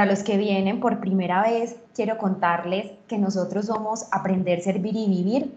Para los que vienen por primera vez, quiero contarles que nosotros somos Aprender, Servir y Vivir.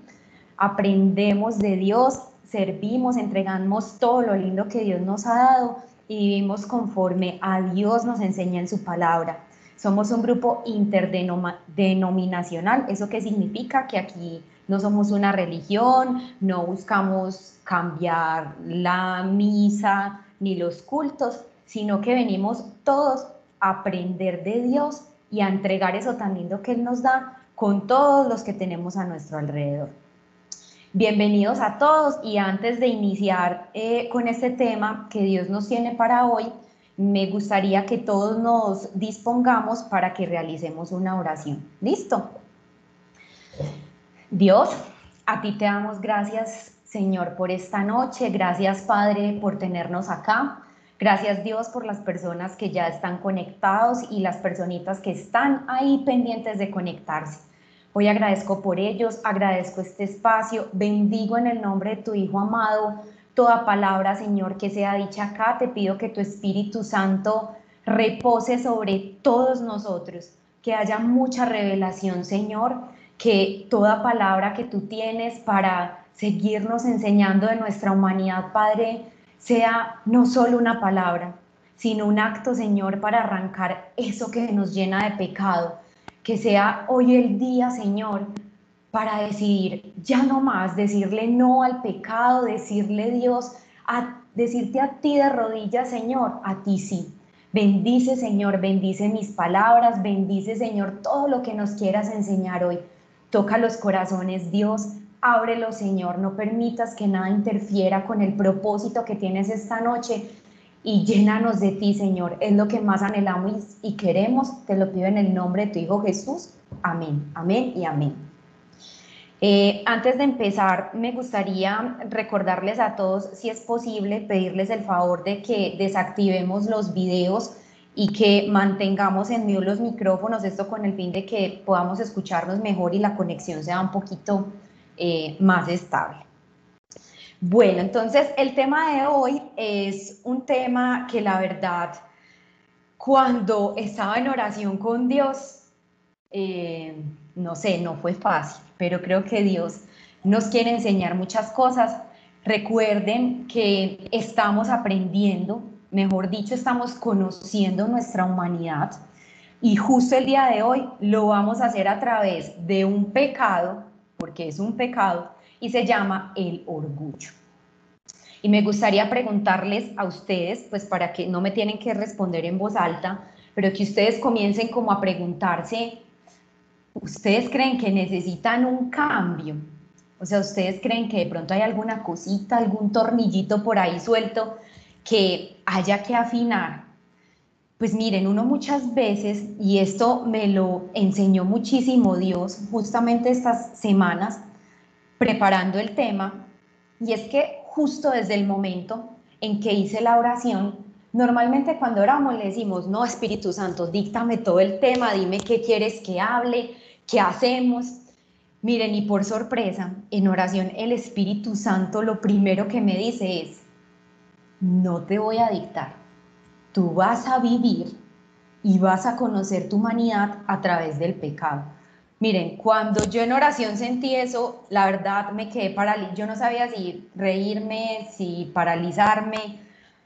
Aprendemos de Dios, servimos, entregamos todo lo lindo que Dios nos ha dado y vivimos conforme a Dios nos enseña en su palabra. Somos un grupo interdenominacional. ¿Eso qué significa? Que aquí no somos una religión, no buscamos cambiar la misa ni los cultos, sino que venimos todos aprender de Dios y a entregar eso tan lindo que Él nos da con todos los que tenemos a nuestro alrededor. Bienvenidos a todos y antes de iniciar eh, con este tema que Dios nos tiene para hoy, me gustaría que todos nos dispongamos para que realicemos una oración. ¿Listo? Dios, a ti te damos gracias, Señor, por esta noche. Gracias, Padre, por tenernos acá. Gracias Dios por las personas que ya están conectados y las personitas que están ahí pendientes de conectarse. Hoy agradezco por ellos, agradezco este espacio, bendigo en el nombre de tu Hijo amado toda palabra, Señor, que sea dicha acá. Te pido que tu Espíritu Santo repose sobre todos nosotros, que haya mucha revelación, Señor, que toda palabra que tú tienes para seguirnos enseñando de nuestra humanidad, Padre, sea no solo una palabra, sino un acto, Señor, para arrancar eso que nos llena de pecado. Que sea hoy el día, Señor, para decidir ya no más, decirle no al pecado, decirle Dios, a, decirte a ti de rodillas, Señor, a ti sí. Bendice, Señor, bendice mis palabras, bendice, Señor, todo lo que nos quieras enseñar hoy. Toca los corazones, Dios, Ábrelo, Señor, no permitas que nada interfiera con el propósito que tienes esta noche y llénanos de ti, Señor. Es lo que más anhelamos y queremos. Te lo pido en el nombre de tu Hijo Jesús. Amén, amén y amén. Eh, antes de empezar, me gustaría recordarles a todos, si es posible, pedirles el favor de que desactivemos los videos y que mantengamos en mute los micrófonos, esto con el fin de que podamos escucharnos mejor y la conexión sea un poquito eh, más estable. Bueno, entonces el tema de hoy es un tema que la verdad, cuando estaba en oración con Dios, eh, no sé, no fue fácil, pero creo que Dios nos quiere enseñar muchas cosas. Recuerden que estamos aprendiendo, mejor dicho, estamos conociendo nuestra humanidad y justo el día de hoy lo vamos a hacer a través de un pecado porque es un pecado, y se llama el orgullo. Y me gustaría preguntarles a ustedes, pues para que no me tienen que responder en voz alta, pero que ustedes comiencen como a preguntarse, ¿ustedes creen que necesitan un cambio? O sea, ¿ustedes creen que de pronto hay alguna cosita, algún tornillito por ahí suelto que haya que afinar? Pues miren, uno muchas veces, y esto me lo enseñó muchísimo Dios justamente estas semanas preparando el tema, y es que justo desde el momento en que hice la oración, normalmente cuando oramos le decimos, no, Espíritu Santo, díctame todo el tema, dime qué quieres que hable, qué hacemos. Miren, y por sorpresa, en oración el Espíritu Santo lo primero que me dice es, no te voy a dictar tú vas a vivir y vas a conocer tu humanidad a través del pecado. Miren, cuando yo en oración sentí eso, la verdad me quedé paralizada. Yo no sabía si reírme, si paralizarme,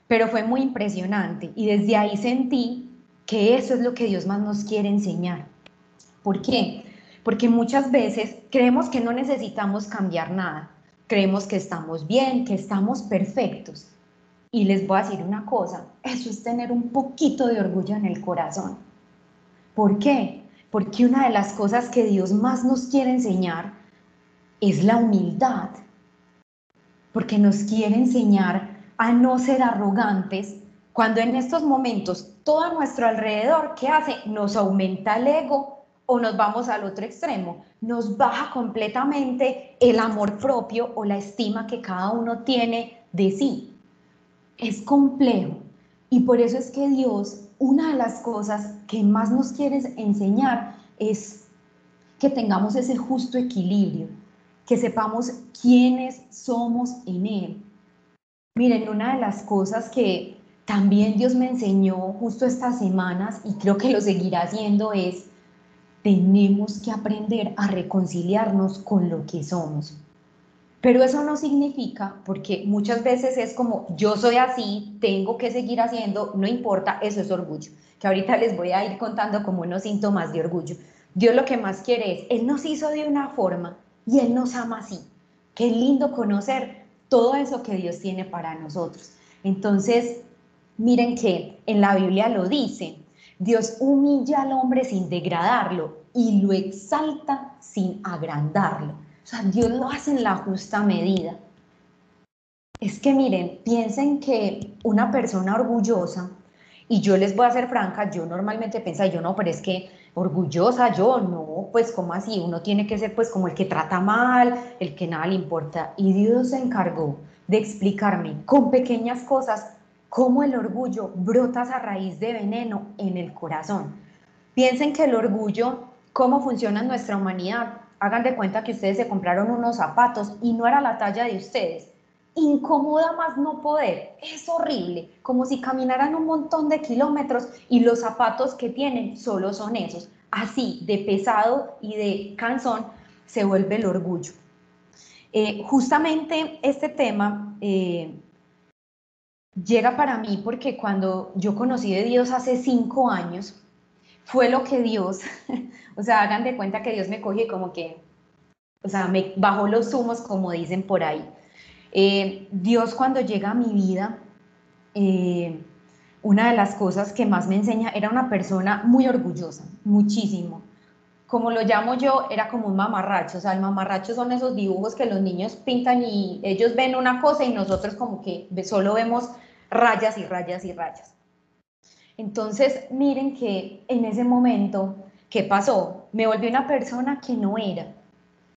pero fue muy impresionante. Y desde ahí sentí que eso es lo que Dios más nos quiere enseñar. ¿Por qué? Porque muchas veces creemos que no necesitamos cambiar nada. Creemos que estamos bien, que estamos perfectos. Y les voy a decir una cosa, eso es tener un poquito de orgullo en el corazón. ¿Por qué? Porque una de las cosas que Dios más nos quiere enseñar es la humildad. Porque nos quiere enseñar a no ser arrogantes cuando en estos momentos todo a nuestro alrededor, ¿qué hace? Nos aumenta el ego o nos vamos al otro extremo, nos baja completamente el amor propio o la estima que cada uno tiene de sí es complejo y por eso es que Dios, una de las cosas que más nos quiere enseñar es que tengamos ese justo equilibrio, que sepamos quiénes somos en Él. Miren, una de las cosas que también Dios me enseñó justo estas semanas y creo que lo seguirá haciendo es, tenemos que aprender a reconciliarnos con lo que somos. Pero eso no significa, porque muchas veces es como, yo soy así, tengo que seguir haciendo, no importa, eso es orgullo, que ahorita les voy a ir contando como unos síntomas de orgullo. Dios lo que más quiere es, Él nos hizo de una forma y Él nos ama así. Qué lindo conocer todo eso que Dios tiene para nosotros. Entonces, miren que en la Biblia lo dice, Dios humilla al hombre sin degradarlo y lo exalta sin agrandarlo. O sea, Dios lo hace en la justa medida. Es que miren, piensen que una persona orgullosa, y yo les voy a ser franca, yo normalmente pensaba, yo no, pero es que orgullosa yo, no, pues como así, uno tiene que ser pues como el que trata mal, el que nada le importa. Y Dios se encargó de explicarme con pequeñas cosas cómo el orgullo brota a raíz de veneno en el corazón. Piensen que el orgullo, cómo funciona en nuestra humanidad, hagan de cuenta que ustedes se compraron unos zapatos y no era la talla de ustedes. Incomoda más no poder, es horrible, como si caminaran un montón de kilómetros y los zapatos que tienen solo son esos. Así de pesado y de cansón se vuelve el orgullo. Eh, justamente este tema eh, llega para mí porque cuando yo conocí de Dios hace cinco años, fue lo que Dios, o sea, hagan de cuenta que Dios me coge como que, o sea, me bajó los humos, como dicen por ahí. Eh, Dios cuando llega a mi vida, eh, una de las cosas que más me enseña era una persona muy orgullosa, muchísimo. Como lo llamo yo, era como un mamarracho. O sea, el mamarracho son esos dibujos que los niños pintan y ellos ven una cosa y nosotros como que solo vemos rayas y rayas y rayas. Entonces, miren que en ese momento, ¿qué pasó? Me volví una persona que no era.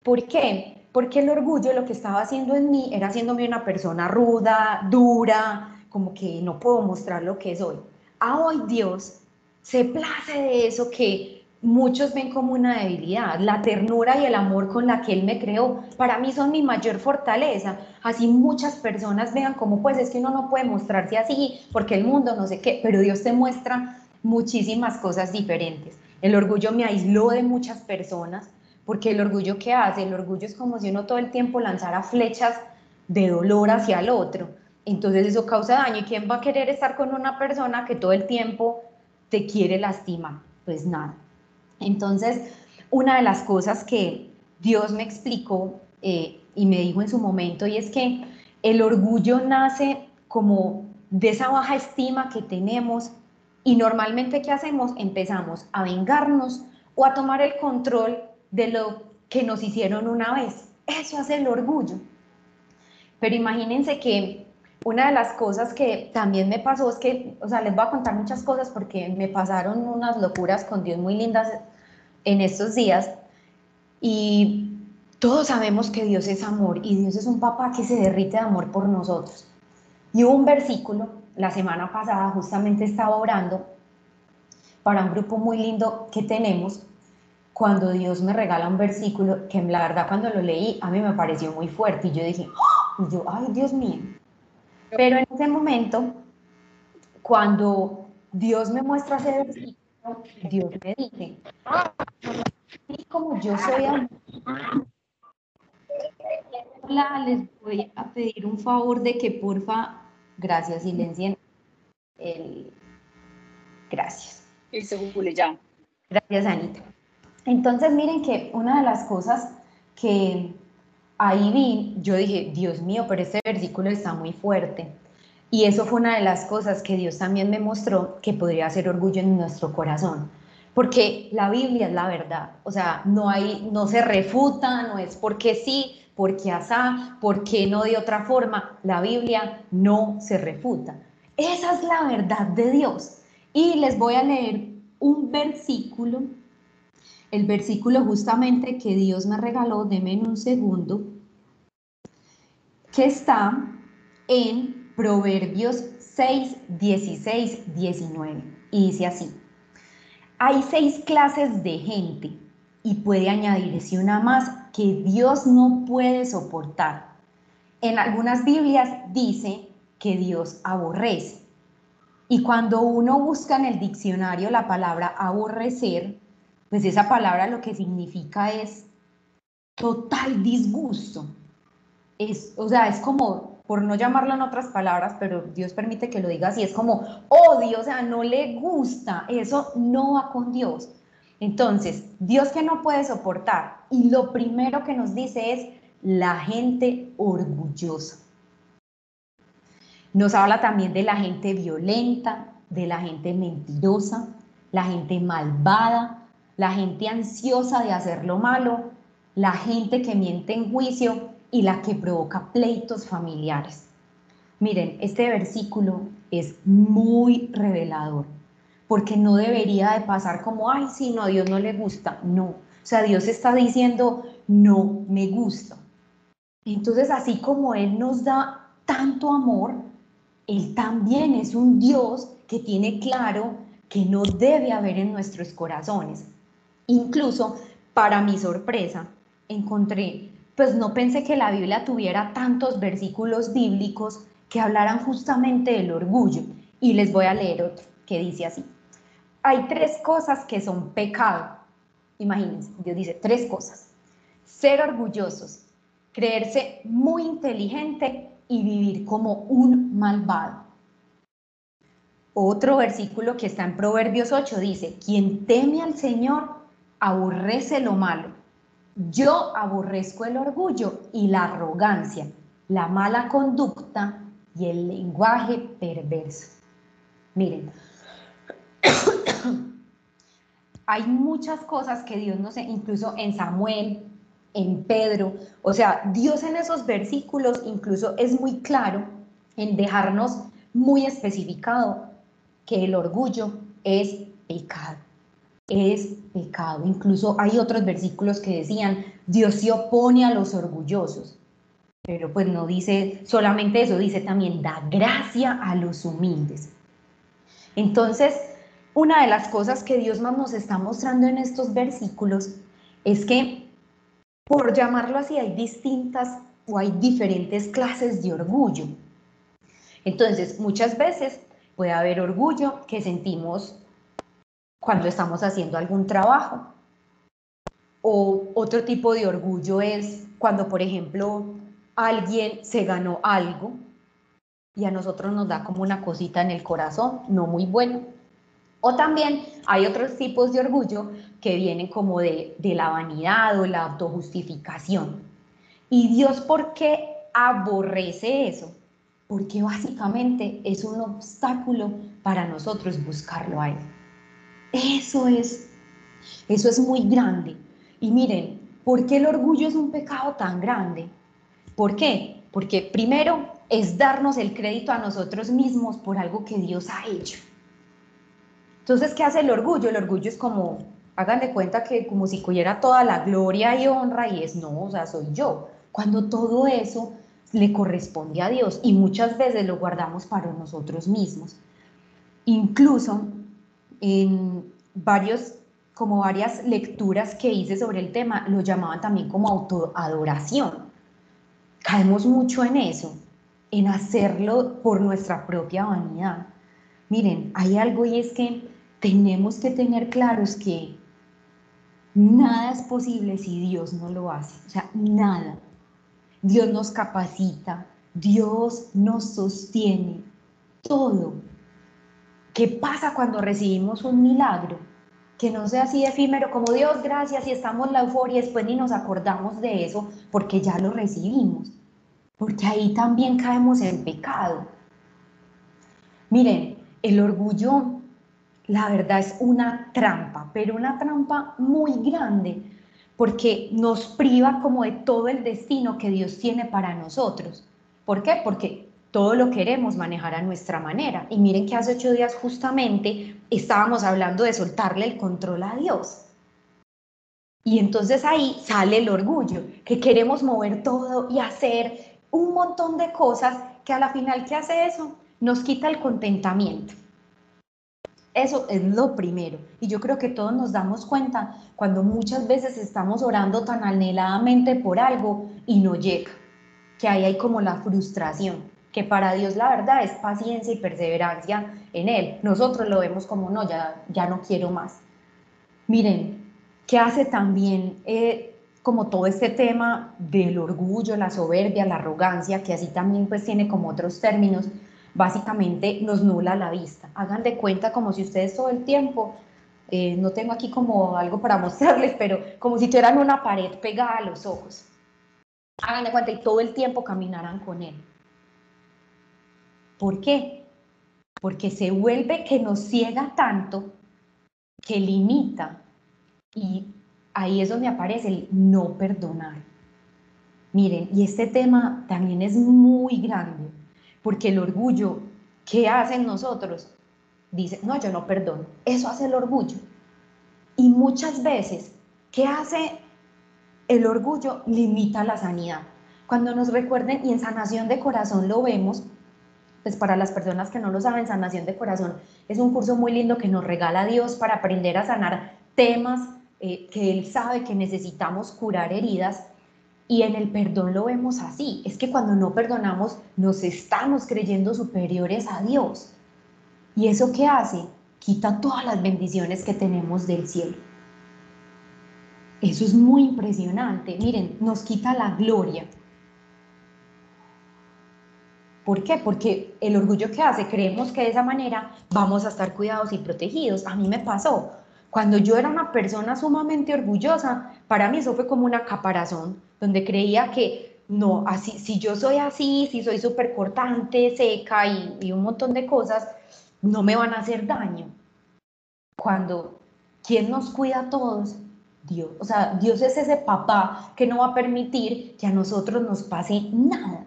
¿Por qué? Porque el orgullo lo que estaba haciendo en mí era haciéndome una persona ruda, dura, como que no puedo mostrar lo que soy. A hoy Dios se place de eso que muchos ven como una debilidad. La ternura y el amor con la que Él me creó, para mí son mi mayor fortaleza. Así muchas personas vean como, pues es que uno no puede mostrarse así, porque el mundo no sé qué, pero Dios te muestra muchísimas cosas diferentes. El orgullo me aisló de muchas personas, porque el orgullo que hace, el orgullo es como si uno todo el tiempo lanzara flechas de dolor hacia el otro. Entonces eso causa daño. ¿Y quién va a querer estar con una persona que todo el tiempo te quiere lastimar? Pues nada. Entonces, una de las cosas que Dios me explicó eh, y me dijo en su momento, y es que el orgullo nace como de esa baja estima que tenemos y normalmente ¿qué hacemos? Empezamos a vengarnos o a tomar el control de lo que nos hicieron una vez. Eso hace el orgullo. Pero imagínense que una de las cosas que también me pasó es que, o sea, les voy a contar muchas cosas porque me pasaron unas locuras con Dios muy lindas en estos días y todos sabemos que Dios es amor y Dios es un papá que se derrite de amor por nosotros. Y hubo un versículo, la semana pasada justamente estaba orando para un grupo muy lindo que tenemos, cuando Dios me regala un versículo que la verdad cuando lo leí a mí me pareció muy fuerte y yo dije, ¡Ah!", y yo, ay Dios mío. Pero en ese momento, cuando Dios me muestra ese versículo, Dios me dice, y como yo soy Hola, les voy a pedir un favor de que porfa, gracias, silencien el... Gracias. Listo, ya. Gracias, Anita. Entonces, miren que una de las cosas que ahí vi, yo dije, Dios mío, pero este versículo está muy fuerte. Y eso fue una de las cosas que Dios también me mostró que podría ser orgullo en nuestro corazón. Porque la Biblia es la verdad. O sea, no, hay, no se refuta, no es porque sí, porque asá, porque no de otra forma. La Biblia no se refuta. Esa es la verdad de Dios. Y les voy a leer un versículo, el versículo justamente que Dios me regaló, denme en un segundo, que está en Proverbios 6, 16, 19. Y dice así, hay seis clases de gente y puede añadirse una más que Dios no puede soportar. En algunas Biblias dice que Dios aborrece. Y cuando uno busca en el diccionario la palabra aborrecer, pues esa palabra lo que significa es total disgusto. Es, o sea, es como, por no llamarlo en otras palabras, pero Dios permite que lo diga así, es como odio, o sea, no le gusta, eso no va con Dios. Entonces, Dios que no puede soportar, y lo primero que nos dice es la gente orgullosa. Nos habla también de la gente violenta, de la gente mentirosa, la gente malvada, la gente ansiosa de hacer lo malo, la gente que miente en juicio y la que provoca pleitos familiares. Miren, este versículo es muy revelador, porque no debería de pasar como, ay, sí, no, a Dios no le gusta. No, o sea, Dios está diciendo, no me gusta. Entonces, así como Él nos da tanto amor, él también es un Dios que tiene claro que no debe haber en nuestros corazones. Incluso, para mi sorpresa, encontré, pues no pensé que la Biblia tuviera tantos versículos bíblicos que hablaran justamente del orgullo. Y les voy a leer otro que dice así. Hay tres cosas que son pecado. Imagínense, Dios dice tres cosas. Ser orgullosos, creerse muy inteligente y vivir como un malvado. Otro versículo que está en Proverbios 8 dice, quien teme al Señor aborrece lo malo. Yo aborrezco el orgullo y la arrogancia, la mala conducta y el lenguaje perverso. Miren, hay muchas cosas que Dios nos, incluso en Samuel, en Pedro. O sea, Dios en esos versículos incluso es muy claro en dejarnos muy especificado que el orgullo es pecado. Es pecado. Incluso hay otros versículos que decían, Dios se opone a los orgullosos. Pero pues no dice solamente eso, dice también, da gracia a los humildes. Entonces, una de las cosas que Dios más nos está mostrando en estos versículos es que por llamarlo así, hay distintas o hay diferentes clases de orgullo. Entonces, muchas veces puede haber orgullo que sentimos cuando estamos haciendo algún trabajo. O otro tipo de orgullo es cuando, por ejemplo, alguien se ganó algo y a nosotros nos da como una cosita en el corazón, no muy bueno. O también hay otros tipos de orgullo que vienen como de, la vanidad o la autojustificación. ¿Y Dios por qué aborrece eso? Porque básicamente es un obstáculo para nosotros buscarlo a. Eso es, eso es muy grande. Y miren, ¿por qué el orgullo es un pecado tan grande? ¿Por qué? Porque primero es darnos el crédito a nosotros mismos por algo que Dios ha hecho. Entonces, ¿qué hace el orgullo? El orgullo es como, hagan de cuenta que como si cogiera toda la gloria y honra y es, no, o sea, soy yo. Cuando todo eso le corresponde a Dios y muchas veces lo guardamos para nosotros mismos. Incluso en varios, como varias lecturas que hice sobre el tema, lo llamaban también como autoadoración. Caemos mucho en eso, en hacerlo por nuestra propia vanidad. Miren, hay algo y es que tenemos que tener claros que nada es posible si Dios no lo hace. O sea, nada. Dios nos capacita, Dios nos sostiene, todo. ¿Qué pasa cuando recibimos un milagro? Que no sea así efímero como Dios, gracias, y estamos en la euforia y después ni nos acordamos de eso porque ya lo recibimos. Porque ahí también caemos en pecado. Miren, el orgullo la verdad es una trampa, pero una trampa muy grande, porque nos priva como de todo el destino que Dios tiene para nosotros. ¿Por qué? Porque todo lo queremos manejar a nuestra manera. Y miren que hace ocho días justamente estábamos hablando de soltarle el control a Dios. Y entonces ahí sale el orgullo, que queremos mover todo y hacer un montón de cosas que a la final que hace eso nos quita el contentamiento. Eso es lo primero. Y yo creo que todos nos damos cuenta cuando muchas veces estamos orando tan anheladamente por algo y no llega, que ahí hay como la frustración. Que para Dios la verdad es paciencia y perseverancia en Él. Nosotros lo vemos como, no, ya, ya no quiero más. Miren, ¿qué hace también eh, como todo este tema del orgullo, la soberbia, la arrogancia, que así también pues tiene como otros términos, básicamente nos nula la vista. Hagan de cuenta como si ustedes todo el tiempo, eh, no tengo aquí como algo para mostrarles, pero como si tuvieran una pared pegada a los ojos. Hagan de cuenta y todo el tiempo caminarán con él. ¿Por qué? Porque se vuelve que nos ciega tanto que limita y ahí es donde aparece el no perdonar. Miren, y este tema también es muy grande, porque el orgullo, ¿qué hacen nosotros? Dice, no, yo no perdono. Eso hace el orgullo. Y muchas veces, ¿qué hace el orgullo? Limita la sanidad. Cuando nos recuerden, y en sanación de corazón lo vemos, pues para las personas que no lo saben, sanación de corazón es un curso muy lindo que nos regala Dios para aprender a sanar temas eh, que Él sabe que necesitamos curar heridas. Y en el perdón lo vemos así. Es que cuando no perdonamos nos estamos creyendo superiores a Dios. ¿Y eso qué hace? Quita todas las bendiciones que tenemos del cielo. Eso es muy impresionante. Miren, nos quita la gloria. ¿Por qué? Porque el orgullo que hace, creemos que de esa manera vamos a estar cuidados y protegidos. A mí me pasó. Cuando yo era una persona sumamente orgullosa, para mí eso fue como una caparazón, donde creía que no, así, si yo soy así, si soy súper cortante, seca y, y un montón de cosas, no me van a hacer daño. Cuando, ¿quién nos cuida a todos? Dios. O sea, Dios es ese papá que no va a permitir que a nosotros nos pase nada.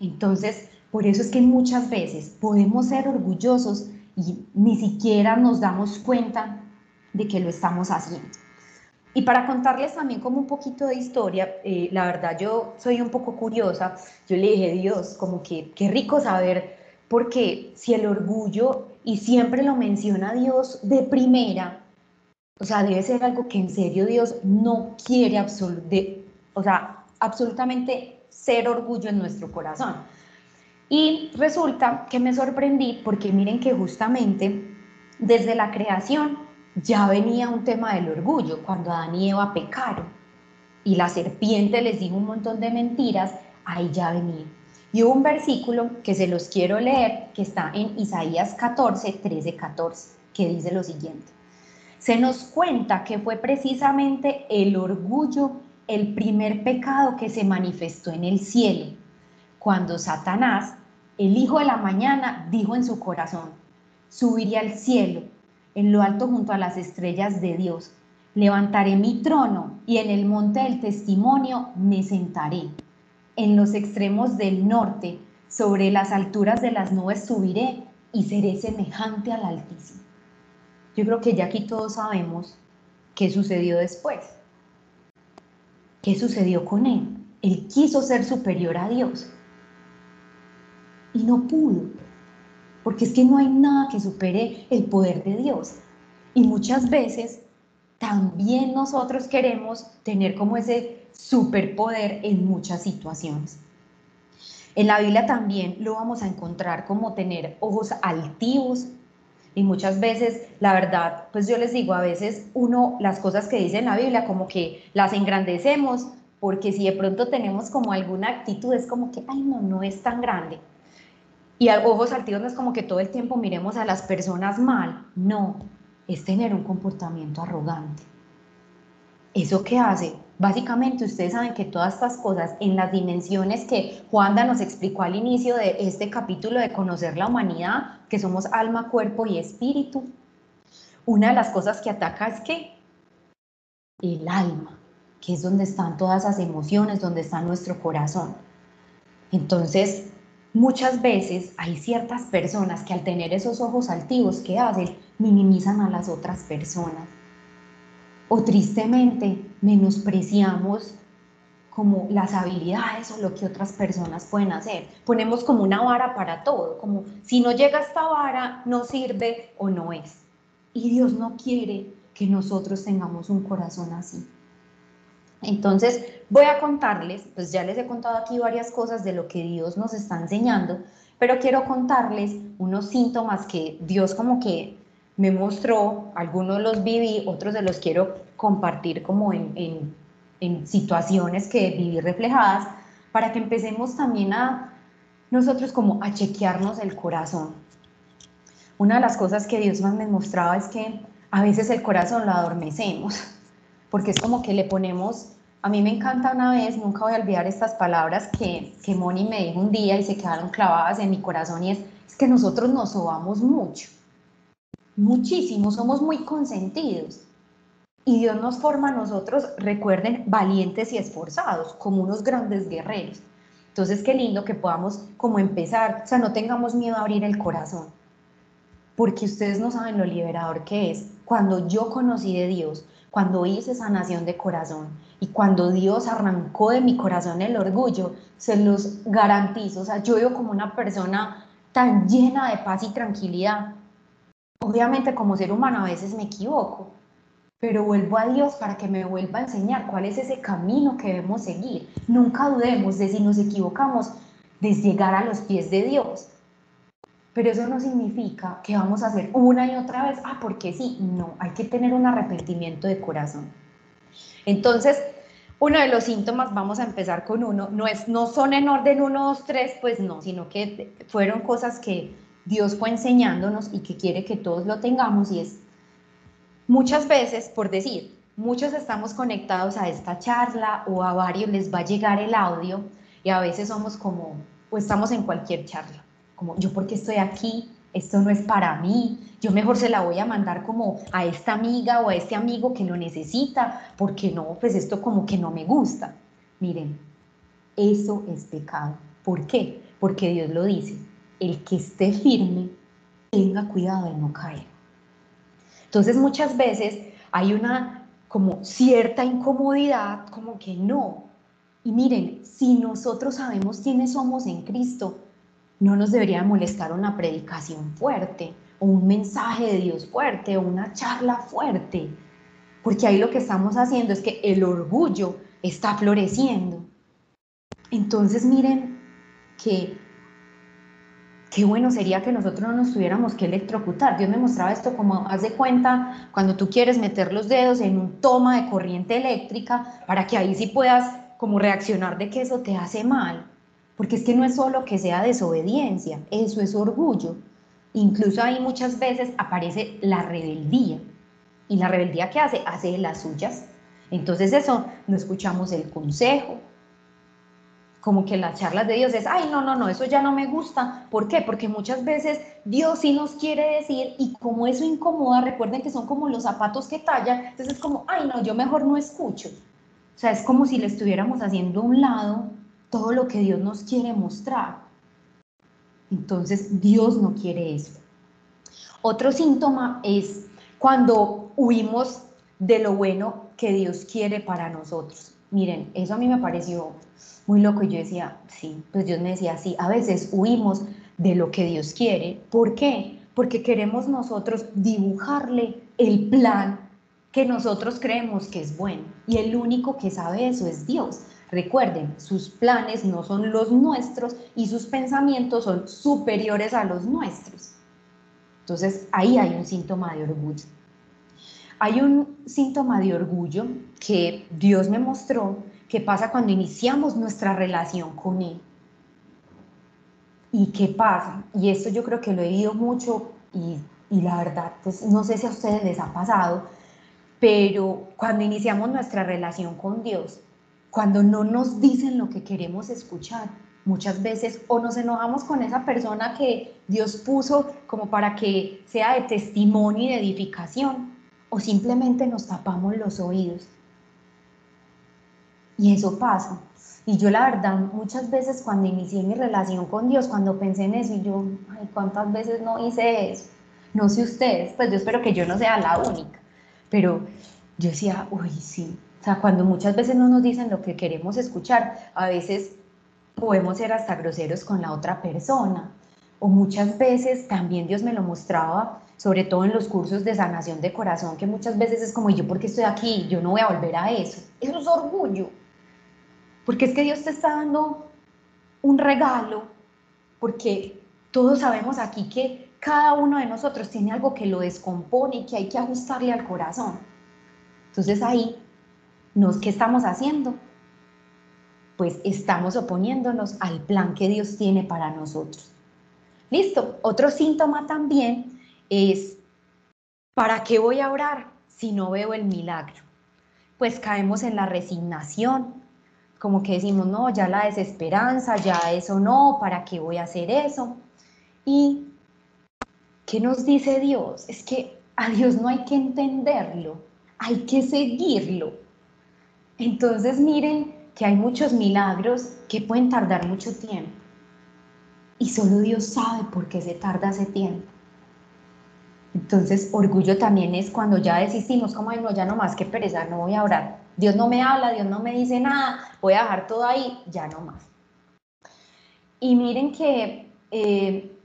Entonces, por eso es que muchas veces podemos ser orgullosos y ni siquiera nos damos cuenta de que lo estamos haciendo. Y para contarles también como un poquito de historia, eh, la verdad yo soy un poco curiosa, yo le dije, Dios, como que qué rico saber, porque si el orgullo, y siempre lo menciona Dios de primera, o sea, debe ser algo que en serio Dios no quiere o sea, absolutamente ser orgullo en nuestro corazón. Y resulta que me sorprendí porque miren que justamente desde la creación ya venía un tema del orgullo, cuando Adán y Eva pecaron y la serpiente les dijo un montón de mentiras, ahí ya venía. Y hubo un versículo que se los quiero leer, que está en Isaías 14, 13, 14, que dice lo siguiente. Se nos cuenta que fue precisamente el orgullo el primer pecado que se manifestó en el cielo, cuando Satanás, el hijo de la mañana, dijo en su corazón, subiré al cielo en lo alto junto a las estrellas de Dios. Levantaré mi trono y en el monte del testimonio me sentaré. En los extremos del norte, sobre las alturas de las nubes subiré y seré semejante al Altísimo. Yo creo que ya aquí todos sabemos qué sucedió después. ¿Qué sucedió con él? Él quiso ser superior a Dios y no pudo porque es que no hay nada que supere el poder de Dios. Y muchas veces también nosotros queremos tener como ese superpoder en muchas situaciones. En la Biblia también lo vamos a encontrar como tener ojos altivos y muchas veces, la verdad, pues yo les digo, a veces uno, las cosas que dice en la Biblia como que las engrandecemos porque si de pronto tenemos como alguna actitud es como que, ay, no, no es tan grande. Y ojos altivos no es como que todo el tiempo miremos a las personas mal, no, es tener un comportamiento arrogante. ¿Eso qué hace? Básicamente ustedes saben que todas estas cosas en las dimensiones que Juanda nos explicó al inicio de este capítulo de conocer la humanidad, que somos alma, cuerpo y espíritu, una de las cosas que ataca es que el alma, que es donde están todas esas emociones, donde está nuestro corazón. Entonces, Muchas veces hay ciertas personas que al tener esos ojos altivos, ¿qué hacen? Minimizan a las otras personas. O tristemente menospreciamos como las habilidades o lo que otras personas pueden hacer. Ponemos como una vara para todo, como si no llega esta vara, no sirve o no es. Y Dios no quiere que nosotros tengamos un corazón así. Entonces, voy a contarles, pues ya les he contado aquí varias cosas de lo que Dios nos está enseñando, pero quiero contarles unos síntomas que Dios como que me mostró, algunos los viví, otros de los quiero compartir como en, en situaciones que viví reflejadas, para que empecemos también a nosotros como a chequearnos el corazón. Una de las cosas que Dios más me mostraba es que a veces el corazón lo adormecemos, porque es como que le ponemos, a mí me encanta una vez, nunca voy a olvidar estas palabras que, que Moni me dijo un día y se quedaron clavadas en mi corazón y es, es que nosotros nos sobamos mucho, muchísimo, somos muy consentidos. Y Dios nos forma a nosotros, recuerden, valientes y esforzados, como unos grandes guerreros. Entonces, qué lindo que podamos como empezar, o sea, no tengamos miedo a abrir el corazón, porque ustedes no saben lo liberador que es. Cuando yo conocí de Dios, cuando hice sanación de corazón y cuando Dios arrancó de mi corazón el orgullo, se los garantizo, o sea, yo vivo como una persona tan llena de paz y tranquilidad. Obviamente como ser humano a veces me equivoco, pero vuelvo a Dios para que me vuelva a enseñar cuál es ese camino que debemos seguir. Nunca dudemos de si nos equivocamos, de llegar a los pies de Dios. Pero eso no significa que vamos a hacer una y otra vez, ah, porque sí, no, hay que tener un arrepentimiento de corazón. Entonces, uno de los síntomas, vamos a empezar con uno, no, es, no son en orden uno, dos, tres, pues no, sino que fueron cosas que Dios fue enseñándonos y que quiere que todos lo tengamos y es Muchas veces, por decir, muchos estamos conectados a esta charla o a varios les va a llegar el audio y a veces somos como, o estamos en cualquier charla, como yo porque estoy aquí, esto no es para mí, yo mejor se la voy a mandar como a esta amiga o a este amigo que lo necesita, porque no, pues esto como que no me gusta. Miren, eso es pecado. ¿Por qué? Porque Dios lo dice, el que esté firme, tenga cuidado de no caer. Entonces muchas veces hay una como cierta incomodidad, como que no. Y miren, si nosotros sabemos quiénes somos en Cristo, no nos debería molestar una predicación fuerte o un mensaje de Dios fuerte o una charla fuerte, porque ahí lo que estamos haciendo es que el orgullo está floreciendo. Entonces miren que qué bueno sería que nosotros no nos tuviéramos que electrocutar. Dios me mostraba esto como, haz de cuenta, cuando tú quieres meter los dedos en un toma de corriente eléctrica para que ahí sí puedas como reaccionar de que eso te hace mal. Porque es que no es solo que sea desobediencia, eso es orgullo. Incluso ahí muchas veces aparece la rebeldía. ¿Y la rebeldía qué hace? Hace las suyas. Entonces eso, no escuchamos el consejo, como que las charlas de Dios es, ay, no, no, no, eso ya no me gusta. ¿Por qué? Porque muchas veces Dios sí nos quiere decir y como eso incomoda, recuerden que son como los zapatos que tallan, entonces es como, ay, no, yo mejor no escucho. O sea, es como si le estuviéramos haciendo a un lado todo lo que Dios nos quiere mostrar. Entonces, Dios no quiere eso. Otro síntoma es cuando huimos de lo bueno que Dios quiere para nosotros. Miren, eso a mí me pareció muy loco y yo decía, sí, pues Dios me decía, sí, a veces huimos de lo que Dios quiere. ¿Por qué? Porque queremos nosotros dibujarle el plan que nosotros creemos que es bueno. Y el único que sabe eso es Dios. Recuerden, sus planes no son los nuestros y sus pensamientos son superiores a los nuestros. Entonces ahí hay un síntoma de orgullo. Hay un síntoma de orgullo que Dios me mostró qué pasa cuando iniciamos nuestra relación con Él. ¿Y qué pasa? Y esto yo creo que lo he vivido mucho y, y la verdad, pues no sé si a ustedes les ha pasado, pero cuando iniciamos nuestra relación con Dios, cuando no nos dicen lo que queremos escuchar, muchas veces o nos enojamos con esa persona que Dios puso como para que sea de testimonio y de edificación, o simplemente nos tapamos los oídos y eso pasa. Y yo la verdad, muchas veces cuando inicié mi relación con Dios, cuando pensé en eso, y yo, ay, ¿cuántas veces no hice eso? No sé ustedes, pues yo espero que yo no sea la única, pero yo decía, uy, sí. O sea, cuando muchas veces no nos dicen lo que queremos escuchar, a veces podemos ser hasta groseros con la otra persona. O muchas veces también Dios me lo mostraba sobre todo en los cursos de sanación de corazón, que muchas veces es como, yo porque estoy aquí? Yo no voy a volver a eso. Eso es orgullo. Porque es que Dios te está dando un regalo, porque todos sabemos aquí que cada uno de nosotros tiene algo que lo descompone y que hay que ajustarle al corazón. Entonces ahí, ¿qué estamos haciendo? Pues estamos oponiéndonos al plan que Dios tiene para nosotros. Listo, otro síntoma también es, ¿para qué voy a orar si no veo el milagro? Pues caemos en la resignación, como que decimos, no, ya la desesperanza, ya eso no, ¿para qué voy a hacer eso? Y, ¿qué nos dice Dios? Es que a Dios no hay que entenderlo, hay que seguirlo. Entonces miren que hay muchos milagros que pueden tardar mucho tiempo. Y solo Dios sabe por qué se tarda ese tiempo. Entonces, orgullo también es cuando ya desistimos, como, ay, no, ya no más que pereza, no voy a orar. Dios no me habla, Dios no me dice nada, voy a dejar todo ahí, ya no más. Y miren que eh,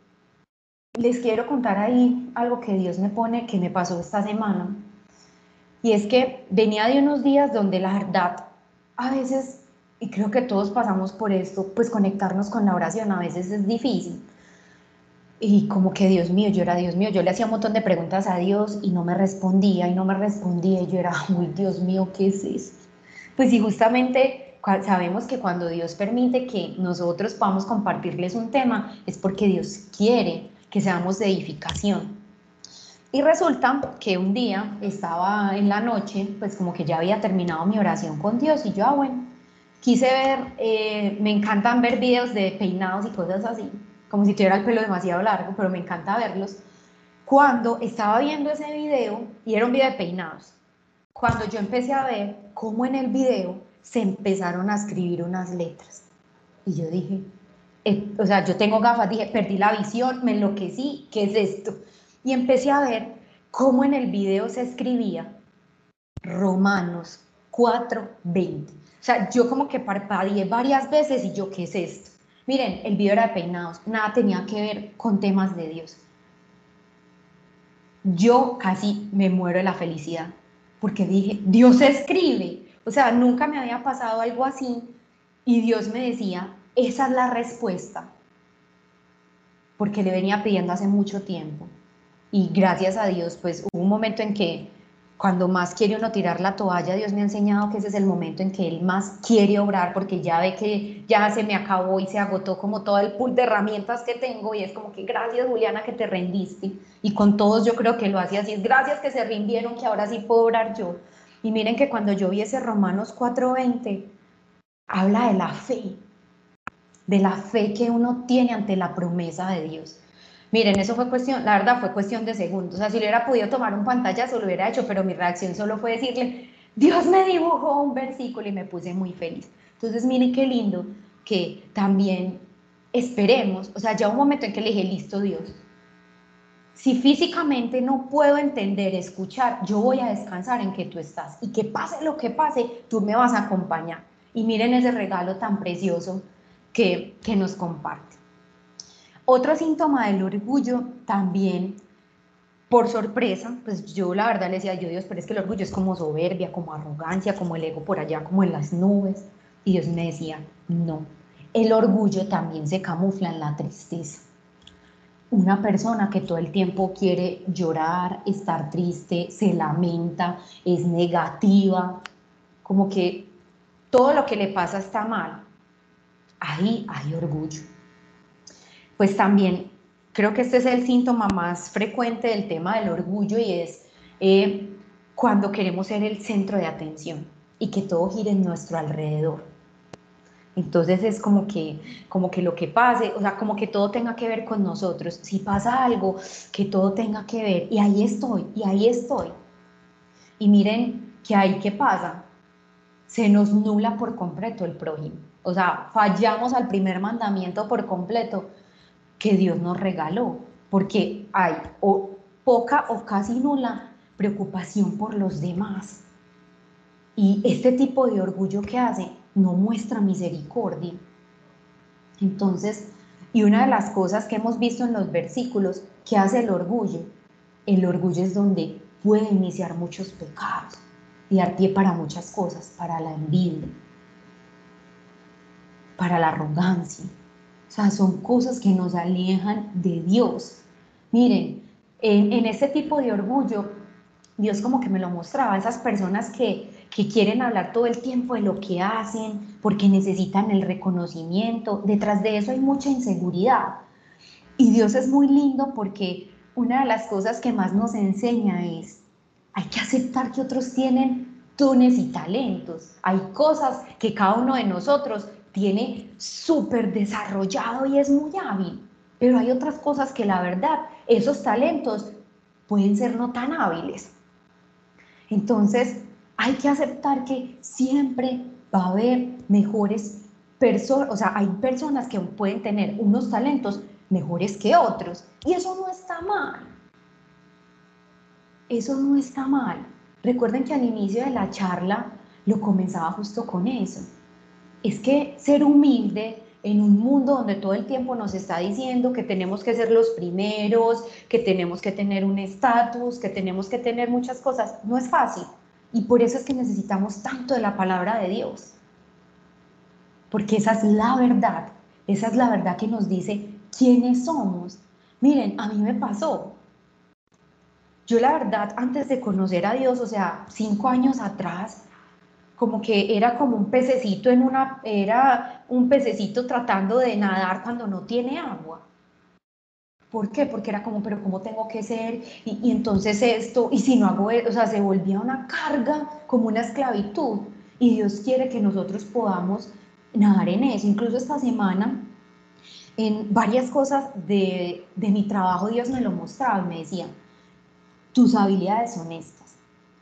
les quiero contar ahí algo que Dios me pone, que me pasó esta semana. Y es que venía de unos días donde la verdad, a veces, y creo que todos pasamos por esto, pues conectarnos con la oración a veces es difícil. Y como que Dios mío, yo era Dios mío, yo le hacía un montón de preguntas a Dios y no me respondía y no me respondía y yo era, uy Dios mío, ¿qué es esto? Pues y justamente sabemos que cuando Dios permite que nosotros podamos compartirles un tema es porque Dios quiere que seamos de edificación. Y resulta que un día estaba en la noche, pues como que ya había terminado mi oración con Dios y yo, ah, bueno, quise ver, eh, me encantan ver videos de peinados y cosas así, como si tuviera el pelo demasiado largo, pero me encanta verlos. Cuando estaba viendo ese video, y era un video de peinados, cuando yo empecé a ver cómo en el video se empezaron a escribir unas letras. Y yo dije, eh, o sea, yo tengo gafas, dije, perdí la visión, me enloquecí, ¿qué es esto? Y empecé a ver cómo en el video se escribía Romanos 4:20. O sea, yo como que parpadeé varias veces y yo, ¿qué es esto? Miren, el video era de peinados, nada tenía que ver con temas de Dios. Yo casi me muero de la felicidad, porque dije, Dios escribe. O sea, nunca me había pasado algo así y Dios me decía, esa es la respuesta, porque le venía pidiendo hace mucho tiempo. Y gracias a Dios, pues hubo un momento en que cuando más quiere uno tirar la toalla, Dios me ha enseñado que ese es el momento en que Él más quiere obrar, porque ya ve que ya se me acabó y se agotó como todo el pool de herramientas que tengo, y es como que gracias Juliana que te rendiste, y con todos yo creo que lo hacía así, es gracias que se rindieron, que ahora sí puedo obrar yo. Y miren que cuando yo vi ese Romanos 4:20, habla de la fe, de la fe que uno tiene ante la promesa de Dios. Miren, eso fue cuestión, la verdad fue cuestión de segundos. O sea, si le hubiera podido tomar un pantallazo, lo hubiera hecho, pero mi reacción solo fue decirle, Dios me dibujó un versículo y me puse muy feliz. Entonces, miren qué lindo que también esperemos, o sea, ya un momento en que le dije, listo Dios, si físicamente no puedo entender, escuchar, yo voy a descansar en que tú estás y que pase lo que pase, tú me vas a acompañar. Y miren ese regalo tan precioso que, nos comparte. Otro síntoma del orgullo también, por sorpresa, pues yo la verdad le decía, yo Dios, pero es que el orgullo es como soberbia, como arrogancia, como el ego por allá, como en las nubes. Y Dios me decía, no, el orgullo también se camufla en la tristeza. Una persona que todo el tiempo quiere llorar, estar triste, se lamenta, es negativa, como que todo lo que le pasa está mal ahí hay orgullo. Pues también creo que este es el síntoma más frecuente del tema del orgullo y es eh, cuando queremos ser el centro de atención y que todo gire en nuestro alrededor. Entonces es como que, como que lo que pase, o sea, como que todo tenga que ver con nosotros. Si pasa algo, que todo tenga que ver. Y ahí estoy, y ahí estoy. Y miren que ahí qué pasa. Se nos nula por completo el prójimo. O sea, fallamos al primer mandamiento por completo que Dios nos regaló, porque hay o poca o casi nula preocupación por los demás. Y este tipo de orgullo que hace no muestra misericordia. Entonces, y una de las cosas que hemos visto en los versículos que hace el orgullo el orgullo es donde puede iniciar muchos pecados y dar pie para muchas cosas, para la envidia, para la arrogancia. O sea, son cosas que nos alejan de Dios. Miren, en, en este tipo de orgullo, Dios como que me lo mostraba, esas personas que, que quieren hablar todo el tiempo de lo que hacen, porque necesitan el reconocimiento. Detrás de eso hay mucha inseguridad. Y Dios es muy lindo porque una de las cosas que más nos enseña es, hay que aceptar que otros tienen dones y talentos. Hay cosas que cada uno de nosotros tiene súper desarrollado y es muy hábil. Pero hay otras cosas que la verdad, esos talentos pueden ser no tan hábiles. Entonces, hay que aceptar que siempre va a haber mejores personas, o sea, hay personas que pueden tener unos talentos mejores que otros y eso no está mal. Eso no está mal. Recuerden que al inicio de la charla lo comenzaba justo con eso. Es que ser humilde en un mundo donde todo el tiempo nos está diciendo que tenemos que ser los primeros, que tenemos que tener un estatus, que tenemos que tener muchas cosas, no es fácil. Y por eso es que necesitamos tanto de la palabra de Dios. Porque esa es la verdad. Esa es la verdad que nos dice quiénes somos. Miren, a mí me pasó. Yo la verdad, antes de conocer a Dios, o sea, cinco años atrás, como que era como un pececito en una, era un pececito tratando de nadar cuando no tiene agua. ¿Por qué? Porque era como, pero ¿cómo tengo que ser? Y, entonces esto, y si no hago eso, o sea, se volvía una carga, como una esclavitud. Y Dios quiere que nosotros podamos nadar en eso. Incluso esta semana, en varias cosas de, de mi trabajo, Dios me lo mostraba y me decía, tus habilidades son estas.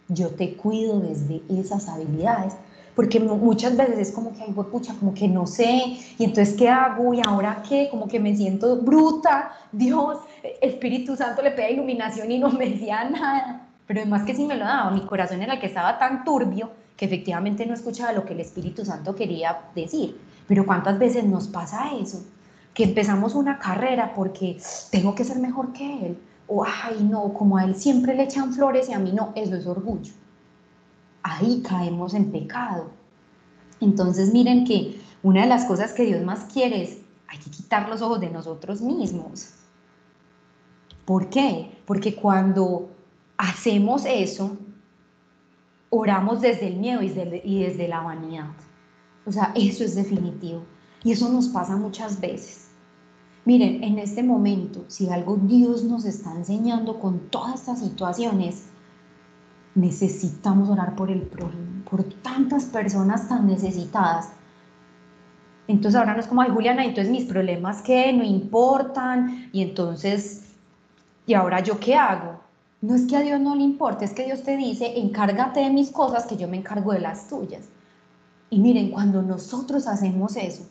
Yo te cuido desde esas habilidades porque muchas veces es como que, ay, pucha, como que no sé, y entonces, ¿qué hago? ¿Y ahora qué? Como que me siento bruta, Dios, Espíritu Santo le pega iluminación y no me decía nada, pero además que sí me lo daba, mi corazón era el que estaba tan turbio que efectivamente no escuchaba lo que el Espíritu Santo quería decir, pero ¿cuántas veces nos pasa eso? Que empezamos una carrera porque tengo que ser mejor que él, o ay no, como a él siempre le echan flores y a mí no, eso es orgullo ahí caemos en pecado. Entonces miren que una de las cosas que Dios más quiere es, hay que quitar los ojos de nosotros mismos. ¿Por qué? Porque cuando hacemos eso, oramos desde el miedo y desde, y desde la vanidad. O sea, eso es definitivo. Y eso nos pasa muchas veces. Miren, en este momento, si algo Dios nos está enseñando con todas estas situaciones, necesitamos orar por el prójimo, por tantas personas tan necesitadas. Entonces ahora no es como, ay Juliana, entonces mis problemas que no importan y entonces, ¿y ahora yo qué hago? No es que a Dios no le importe, es que Dios te dice, encárgate de mis cosas que yo me encargo de las tuyas. Y miren, cuando nosotros hacemos eso,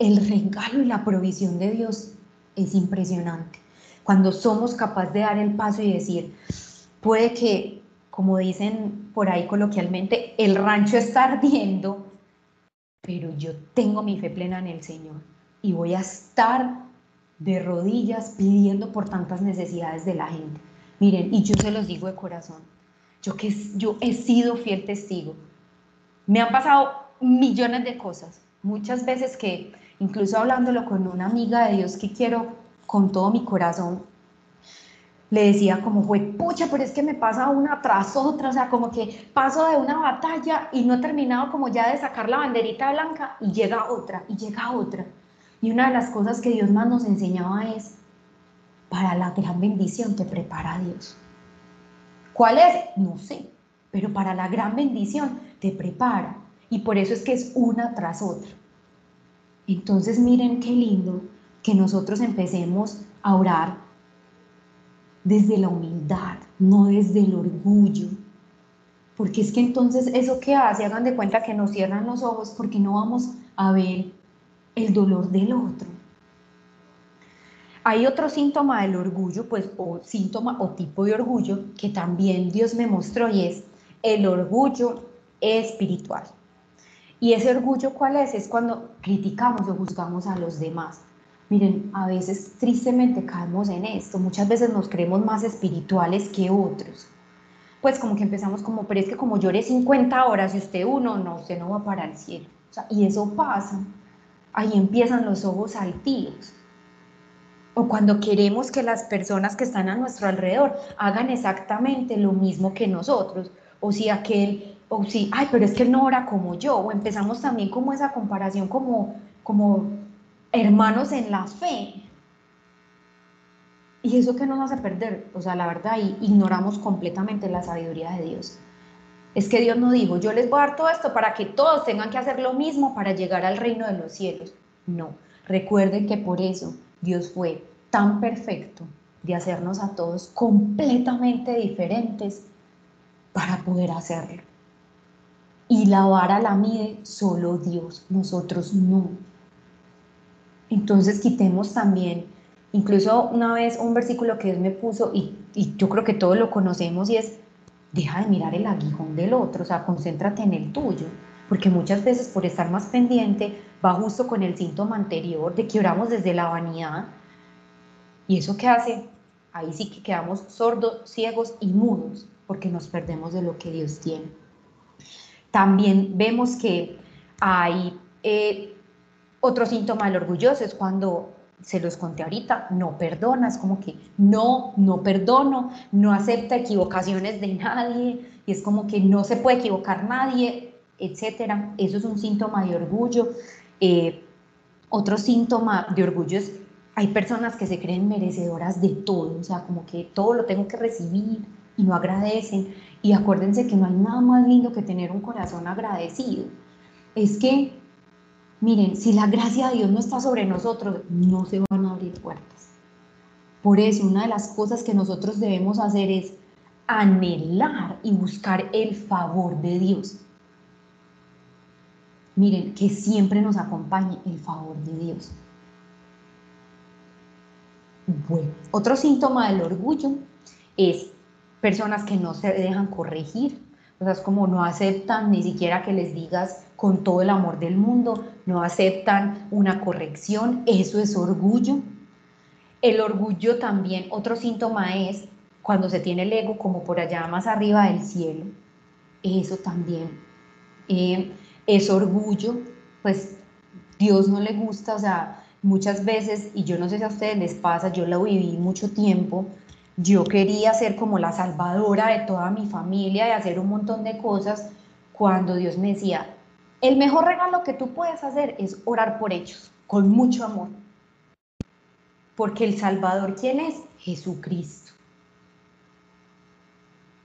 el regalo y la provisión de Dios es impresionante. Cuando somos capaces de dar el paso y decir, puede que, como dicen por ahí coloquialmente, el rancho está ardiendo, pero yo tengo mi fe plena en el Señor y voy a estar de rodillas pidiendo por tantas necesidades de la gente. Miren, y yo se los digo de corazón, yo que yo he sido fiel testigo. Me han pasado millones de cosas, muchas veces que incluso hablándolo con una amiga de Dios que quiero con todo mi corazón, le decía como fue, pucha, pero es que me pasa una tras otra, o sea, como que paso de una batalla y no he terminado como ya de sacar la banderita blanca y llega otra, y llega otra. Y una de las cosas que Dios más nos enseñaba es, para la gran bendición te prepara Dios. ¿Cuál es? No sé, pero para la gran bendición te prepara. Y por eso es que es una tras otra. Entonces miren qué lindo que nosotros empecemos a orar desde la humildad, no desde el orgullo. Porque es que entonces eso que hace, hagan de cuenta que nos cierran los ojos porque no vamos a ver el dolor del otro. Hay otro síntoma del orgullo, pues, o síntoma o tipo de orgullo que también Dios me mostró y es el orgullo espiritual. ¿Y ese orgullo cuál es? Es cuando criticamos o juzgamos a los demás. Miren, a veces tristemente caemos en esto, muchas veces nos creemos más espirituales que otros. Pues como que empezamos como, pero es que como lloré 50 horas y usted uno, no, usted no va para el cielo. y eso pasa, ahí empiezan los ojos altivos. O cuando queremos que las personas que están a nuestro alrededor hagan exactamente lo mismo que nosotros. O si aquel, o si, ay, pero es que él no ora como yo. O empezamos también como esa comparación como, como hermanos en la fe. Y eso que nos hace perder, o sea, la verdad, ignoramos completamente la sabiduría de Dios. Es que Dios no dijo, yo les voy a dar todo esto para que todos tengan que hacer lo mismo para llegar al reino de los cielos. No, recuerden que por eso Dios fue tan perfecto de hacernos a todos completamente diferentes para poder hacerlo. Y la vara la mide solo Dios, nosotros no. Entonces quitemos también, incluso una vez un versículo que Dios me puso, y, yo creo que todos lo conocemos, y es, deja de mirar el aguijón del otro, o sea, concéntrate en el tuyo, porque muchas veces por estar más pendiente va justo con el síntoma anterior de que oramos desde la vanidad, y eso qué hace, ahí sí que quedamos sordos, ciegos y mudos, porque nos perdemos de lo que Dios tiene. También vemos que hay eh, otro síntoma del orgulloso, es cuando se los conté ahorita, no perdona, es como que no, no perdono, no acepta equivocaciones de nadie, y es como que no se puede equivocar nadie, etcétera. Eso es un síntoma de orgullo. Eh, otro síntoma de orgullo es, hay personas que se creen merecedoras de todo, o sea, como que todo lo tengo que recibir y no agradecen. Y acuérdense que no hay nada más lindo que tener un corazón agradecido. Es que Miren, si la gracia de Dios no está sobre nosotros, no se van a abrir puertas. Por eso, una de las cosas que nosotros debemos hacer es anhelar y buscar el favor de Dios. Miren, que siempre nos acompañe el favor de Dios. Bueno, otro síntoma del orgullo es personas que no se dejan corregir, o sea, es como no aceptan ni siquiera que les digas con todo el amor del mundo, no aceptan una corrección, eso es orgullo. El orgullo también, otro síntoma es cuando se tiene el ego como por allá más arriba del cielo, eso también eh, es orgullo, pues Dios no le gusta, o sea, muchas veces, y yo no sé si a ustedes les pasa, yo lo viví mucho tiempo, yo quería ser como la salvadora de toda mi familia y hacer un montón de cosas cuando Dios me decía, el mejor regalo que tú puedes hacer es orar por ellos, con mucho amor. Porque el Salvador, ¿quién es? Jesucristo.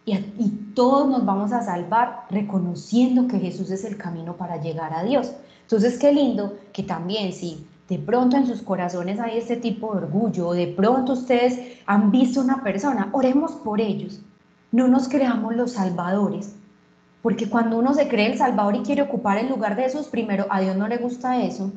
Y, todos nos vamos a salvar reconociendo que Jesús es el camino para llegar a Dios. Entonces, qué lindo que también si de pronto en sus corazones hay este tipo de orgullo, de pronto ustedes han visto una persona, oremos por ellos. No nos creamos los salvadores, porque cuando uno se cree el Salvador y quiere ocupar el lugar de Jesús, primero, a Dios no le gusta eso.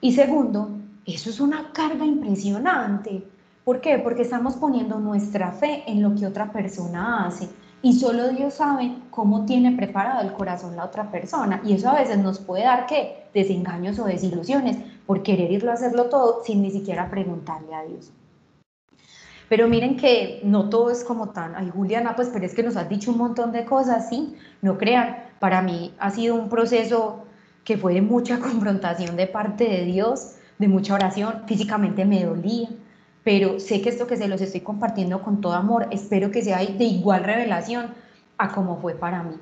Y segundo, eso es una carga impresionante. ¿Por qué? Porque estamos poniendo nuestra fe en lo que otra persona hace. Y solo Dios sabe cómo tiene preparado el corazón la otra persona. Y eso a veces nos puede dar, ¿qué? Desengaños o desilusiones por querer irlo a hacerlo todo sin ni siquiera preguntarle a Dios. Pero miren que no todo es como tan, ay Juliana, pues pero es que nos has dicho un montón de cosas, sí, no crean, para mí ha sido un proceso que fue de mucha confrontación de parte de Dios, de mucha oración, físicamente me dolía, pero sé que esto que se los estoy compartiendo con todo amor, espero que sea de igual revelación a como fue para mí.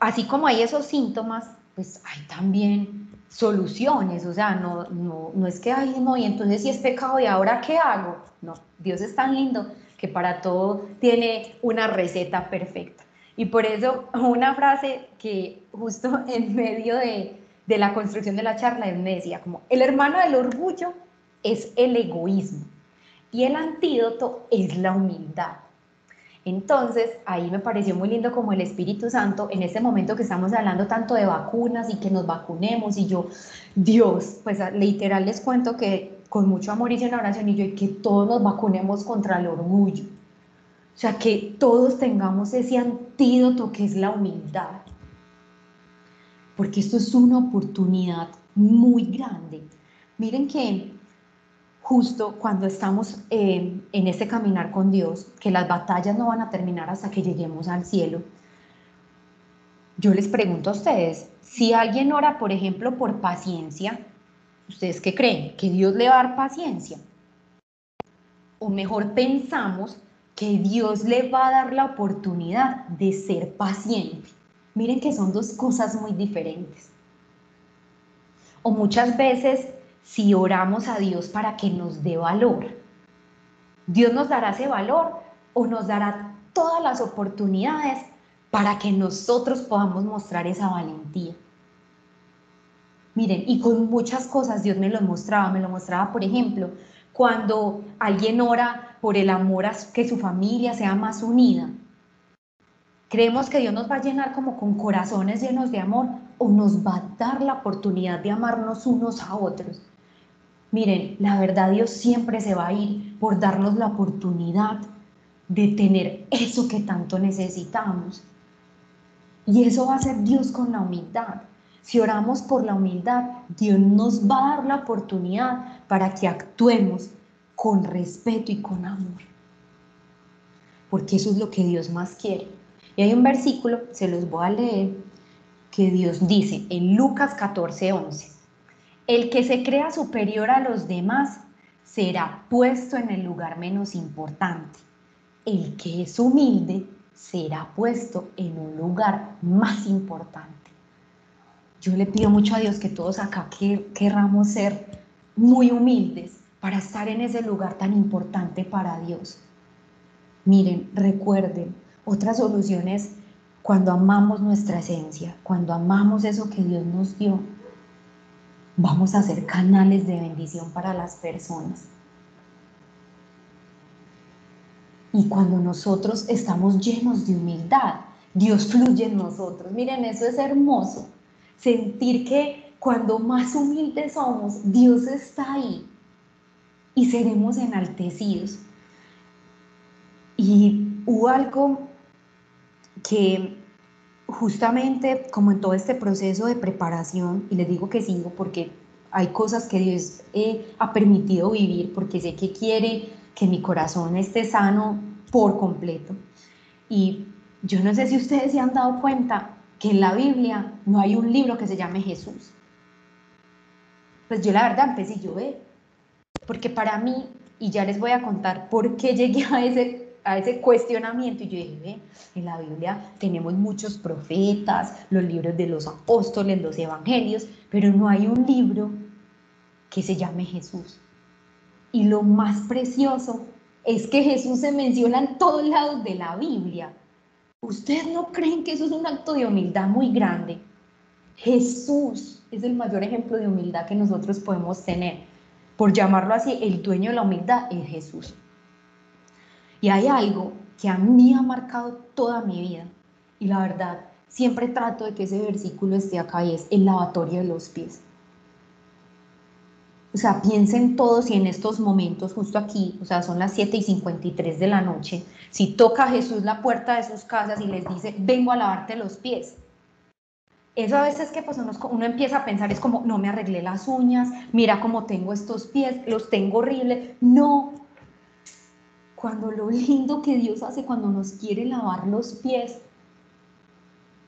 Así como hay esos síntomas, pues hay también soluciones, o sea, no, no, no es que, ay, no, y entonces si es pecado, ¿y ahora qué hago? No, Dios es tan lindo que para todo tiene una receta perfecta. Y por eso una frase que justo en medio de, de la construcción de la charla me decía como, el hermano del orgullo es el egoísmo y el antídoto es la humildad. Entonces, ahí me pareció muy lindo como el Espíritu Santo, en este momento que estamos hablando tanto de vacunas y que nos vacunemos, y yo, Dios, pues literal les cuento que con mucho amor hice una oración y yo, y que todos nos vacunemos contra el orgullo. O sea, que todos tengamos ese antídoto que es la humildad. Porque esto es una oportunidad muy grande. Miren que justo cuando estamos eh, en este caminar con Dios, que las batallas no van a terminar hasta que lleguemos al cielo, yo les pregunto a ustedes, si alguien ora, por ejemplo, por paciencia, ¿ustedes qué creen? ¿Que Dios le va a dar paciencia? O mejor pensamos que Dios le va a dar la oportunidad de ser paciente. Miren que son dos cosas muy diferentes. O muchas veces si oramos a Dios para que nos dé valor, Dios nos dará ese valor o nos dará todas las oportunidades para que nosotros podamos mostrar esa valentía. Miren, y con muchas cosas Dios me lo mostraba, me lo mostraba, por ejemplo, cuando alguien ora por el amor a que su familia sea más unida. Creemos que Dios nos va a llenar como con corazones llenos de amor o nos va a dar la oportunidad de amarnos unos a otros. Miren, la verdad Dios siempre se va a ir por darnos la oportunidad de tener eso que tanto necesitamos. Y eso va a ser Dios con la humildad. Si oramos por la humildad, Dios nos va a dar la oportunidad para que actuemos con respeto y con amor. Porque eso es lo que Dios más quiere. Y hay un versículo, se los voy a leer, que Dios dice en Lucas 14, 11. El que se crea superior a los demás será puesto en el lugar menos importante. El que es humilde será puesto en un lugar más importante. Yo le pido mucho a Dios que todos acá querramos ser muy humildes para estar en ese lugar tan importante para Dios. Miren, recuerden, otra solución es cuando amamos nuestra esencia, cuando amamos eso que Dios nos dio, vamos a ser canales de bendición para las personas. Y cuando nosotros estamos llenos de humildad, Dios fluye en nosotros. Miren, eso es hermoso. Sentir que cuando más humildes somos, Dios está ahí y seremos enaltecidos. Y hubo algo que justamente como en todo este proceso de preparación, y les digo que sigo porque hay cosas que Dios eh, ha permitido vivir, porque sé que quiere que mi corazón esté sano por completo. Y yo no sé si ustedes se han dado cuenta que en la Biblia no hay un libro que se llame Jesús. Pues yo la verdad empecé yo, ve, porque para mí, y ya les voy a contar por qué llegué a ese a ese cuestionamiento y yo dije, ve, en la Biblia tenemos muchos profetas, los libros de los apóstoles, los evangelios, pero no hay un libro que se llame Jesús. Y lo más precioso es que Jesús se menciona en todos lados de la Biblia. ¿Ustedes no creen que eso es un acto de humildad muy grande? Jesús es el mayor ejemplo de humildad que nosotros podemos tener. Por llamarlo así, el dueño de la humildad es Jesús. Y hay algo que a mí ha marcado toda mi vida. Y la verdad, siempre trato de que ese versículo esté acá y es el lavatorio de los pies. O sea, piensen todos y en estos momentos, justo aquí, o sea, son las 7 y 53 de la noche, si toca Jesús la puerta de sus casas y les dice, vengo a lavarte los pies. Eso a veces que pues uno, uno empieza a pensar, es como, no me arreglé las uñas, mira cómo tengo estos pies, los tengo horribles. No, cuando lo lindo que Dios hace cuando nos quiere lavar los pies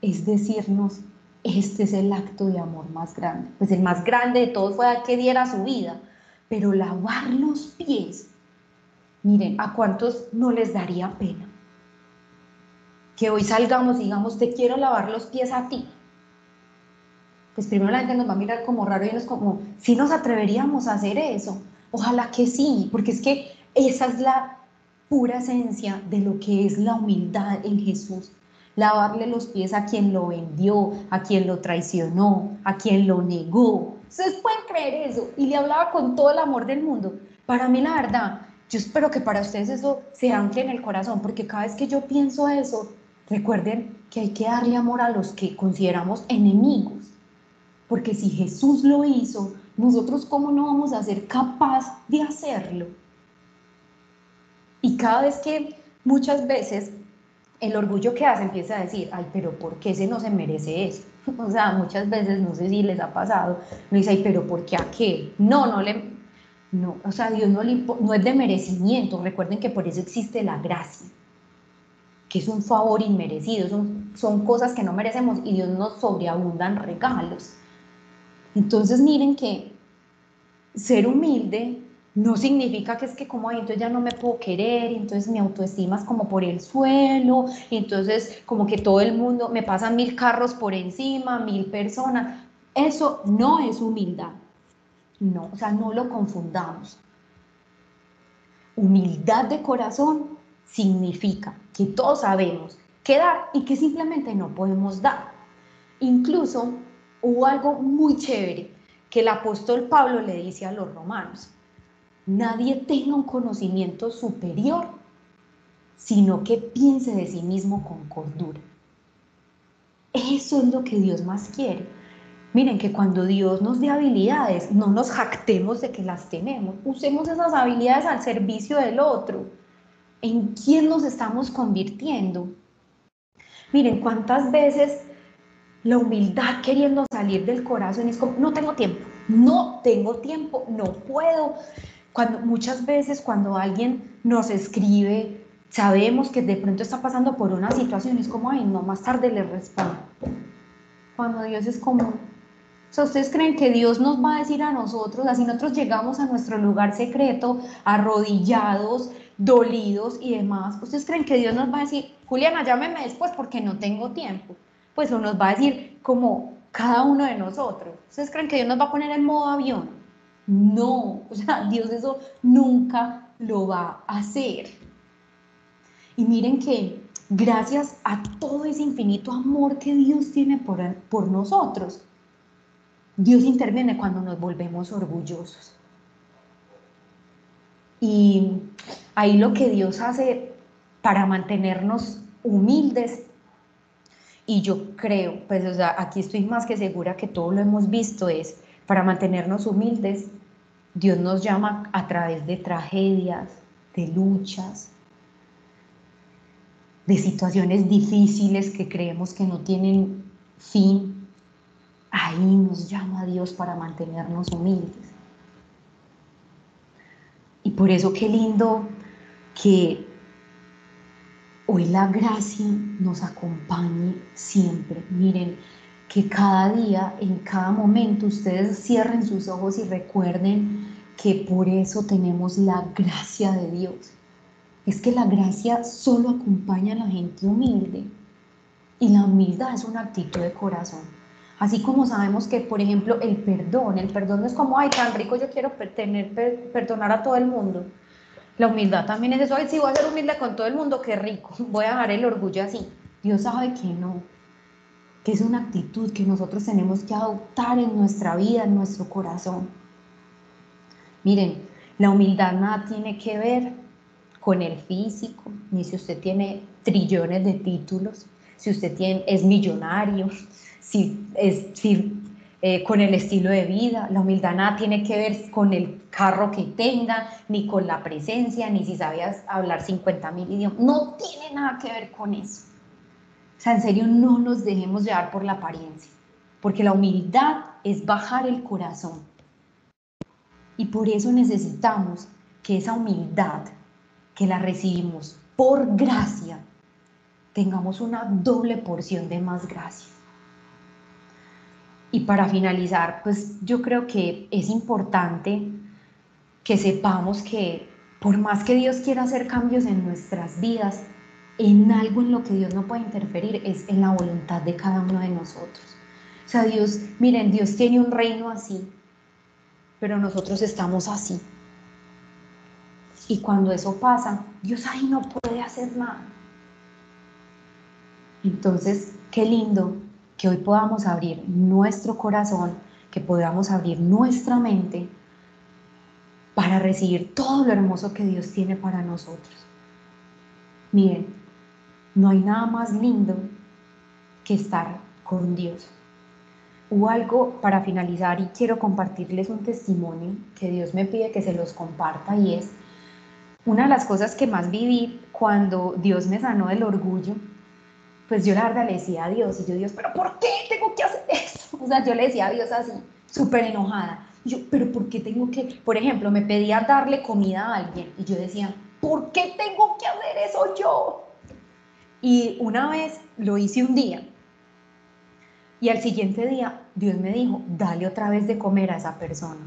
es decirnos, este es el acto de amor más grande. Pues el más grande de todos fue que diera su vida, pero lavar los pies, miren, ¿a cuántos no les daría pena? Que hoy salgamos y digamos, te quiero lavar los pies a ti. Pues primero la gente nos va a mirar como raro y nos como, si nos atreveríamos a hacer eso. Ojalá que sí, porque es que esa es la pura esencia de lo que es la humildad en Jesús. Lavarle los pies a quien lo vendió, a quien lo traicionó, a quien lo negó. Ustedes pueden creer eso. Y le hablaba con todo el amor del mundo. Para mí, la verdad, yo espero que para ustedes eso se ancle en el corazón, porque cada vez que yo pienso eso, recuerden que hay que darle amor a los que consideramos enemigos. Porque si Jesús lo hizo, nosotros cómo no vamos a ser capaz de hacerlo. Y cada vez que muchas veces el orgullo que hace empieza a decir, ay, pero ¿por qué ese no se merece eso? O sea, muchas veces, no sé si les ha pasado, me dice, ay, pero ¿por qué aquel? No, no le, No, o sea, Dios no, no es de merecimiento. Recuerden que por eso existe la gracia, que es un favor inmerecido, son, son cosas que no merecemos y Dios nos sobreabundan regalos. Entonces miren que ser humilde no significa que es que como ahí entonces ya no me puedo querer, y entonces mi autoestima es como por el suelo, y entonces como que todo el mundo me pasan mil carros por encima, mil personas. Eso no es humildad. No, o sea, no lo confundamos. Humildad de corazón significa que todos sabemos qué dar y que simplemente no podemos dar. Incluso hubo algo muy chévere que el apóstol Pablo le dice a los romanos nadie tenga un conocimiento superior, sino que piense de sí mismo con cordura. Eso es lo que Dios más quiere. Miren que cuando Dios nos dé habilidades, no nos jactemos de que las tenemos. Usemos esas habilidades al servicio del otro. ¿En quién nos estamos convirtiendo? Miren, cuántas veces la humildad queriendo salir del corazón es como, no tengo tiempo, no tengo tiempo, no puedo, cuando, muchas veces cuando alguien nos escribe, sabemos que de pronto está pasando por una situación, es como, ay, no, más tarde le respondo. Cuando Dios es como, o sea, ¿ustedes creen que Dios nos va a decir a nosotros, así nosotros llegamos a nuestro lugar secreto, arrodillados, dolidos y demás? ¿Ustedes creen que Dios nos va a decir, Juliana, llámeme después porque no tengo tiempo? Pues o nos va a decir como cada uno de nosotros. ¿Ustedes creen que Dios nos va a poner en modo avión? No, o sea, Dios eso nunca lo va a hacer. Y miren que gracias a todo ese infinito amor que Dios tiene por, por nosotros, Dios interviene cuando nos volvemos orgullosos. Y ahí lo que Dios hace para mantenernos humildes, y yo creo, pues o sea, aquí estoy más que segura que todo lo hemos visto, es para mantenernos humildes, Dios nos llama a través de tragedias, de luchas, de situaciones difíciles que creemos que no tienen fin. Ahí nos llama Dios para mantenernos humildes. Y por eso qué lindo que hoy la gracia nos acompañe siempre. Miren, que cada día, en cada momento, ustedes cierren sus ojos y recuerden que por eso tenemos la gracia de Dios. Es que la gracia solo acompaña a la gente humilde y la humildad es una actitud de corazón. Así como sabemos que, por ejemplo, el perdón, el perdón no es como, ay, tan rico, yo quiero tener, perdonar a todo el mundo. La humildad también es eso, ay, si voy a ser humilde con todo el mundo, qué rico, voy a dejar el orgullo así. Dios sabe que no, que es una actitud que nosotros tenemos que adoptar en nuestra vida, en nuestro corazón. Miren, la humildad nada tiene que ver con el físico, ni si usted tiene trillones de títulos, si usted tiene, es millonario, si es, eh, con el estilo de vida. La humildad nada tiene que ver con el carro que tenga, ni con la presencia, ni si sabías hablar 50 mil idiomas. No tiene nada que ver con eso. O sea, en serio, no nos dejemos llevar por la apariencia, porque la humildad es bajar el corazón. Y por eso necesitamos que esa humildad que la recibimos por gracia, tengamos una doble porción de más gracia. Y para finalizar, pues yo creo que es importante que sepamos que por más que Dios quiera hacer cambios en nuestras vidas, en algo en lo que Dios no puede interferir es en la voluntad de cada uno de nosotros. O sea, Dios, miren, Dios tiene un reino así, pero nosotros estamos así. Y cuando eso pasa, Dios ahí no puede hacer nada. Entonces, qué lindo que hoy podamos abrir nuestro corazón, que podamos abrir nuestra mente para recibir todo lo hermoso que Dios tiene para nosotros. Miren, no hay nada más lindo que estar con Dios. Hubo algo para finalizar y quiero compartirles un testimonio que Dios me pide que se los comparta y es una de las cosas que más viví cuando Dios me sanó del orgullo, pues yo la verdad le decía a Dios y yo Dios, pero ¿por qué tengo que hacer eso? O sea, yo le decía a Dios así, súper enojada, yo, pero ¿por qué tengo que, por ejemplo, me pedía darle comida a alguien y yo decía, ¿por qué tengo que hacer eso yo? Y una vez lo hice un día y al siguiente día Dios me dijo, dale otra vez de comer a esa persona.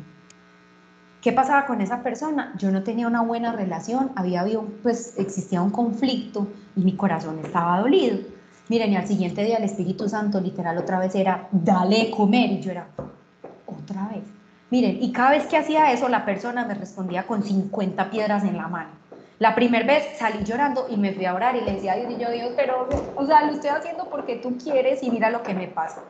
¿Qué pasaba con esa persona? Yo no tenía una buena relación, había habido, pues existía un conflicto y mi corazón estaba dolido. Miren, y al siguiente día el Espíritu Santo literal otra vez era, dale de comer. Y yo era, otra vez. Miren, y cada vez que hacía eso, la persona me respondía con 50 piedras en la mano. La primera vez salí llorando y me fui a orar y le decía a Dios, y yo, Dios, pero, o sea, lo estoy haciendo porque tú quieres y mira lo que me pasa.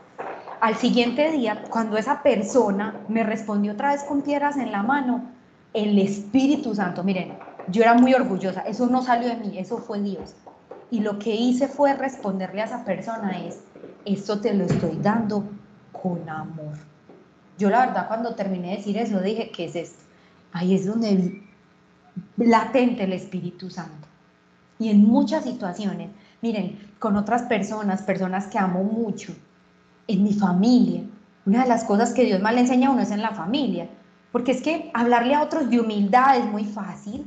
Al siguiente día, cuando esa persona me respondió otra vez con piedras en la mano, el Espíritu Santo, miren, yo era muy orgullosa, eso no salió de mí, eso fue Dios. Y lo que hice fue responderle a esa persona es, esto te lo estoy dando con amor. Yo la verdad cuando terminé de decir eso dije, ¿qué es esto? Ahí es donde latente el Espíritu Santo. Y en muchas situaciones, miren, con otras personas, personas que amo mucho, en mi familia, una de las cosas que Dios más le enseña a uno es en la familia, porque es que hablarle a otros de humildad es muy fácil,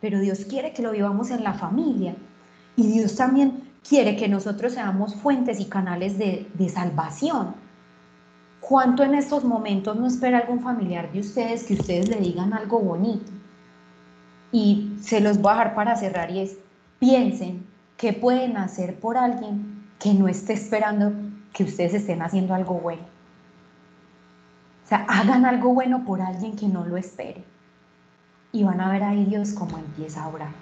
pero Dios quiere que lo vivamos en la familia. Y Dios también quiere que nosotros seamos fuentes y canales de, de salvación. ¿Cuánto en estos momentos no espera algún familiar de ustedes que ustedes le digan algo bonito? Y se los voy a dejar para cerrar y es, piensen qué pueden hacer por alguien que no esté esperando que ustedes estén haciendo algo bueno. O sea, hagan algo bueno por alguien que no lo espere. Y van a ver ahí Dios cómo empieza a orar.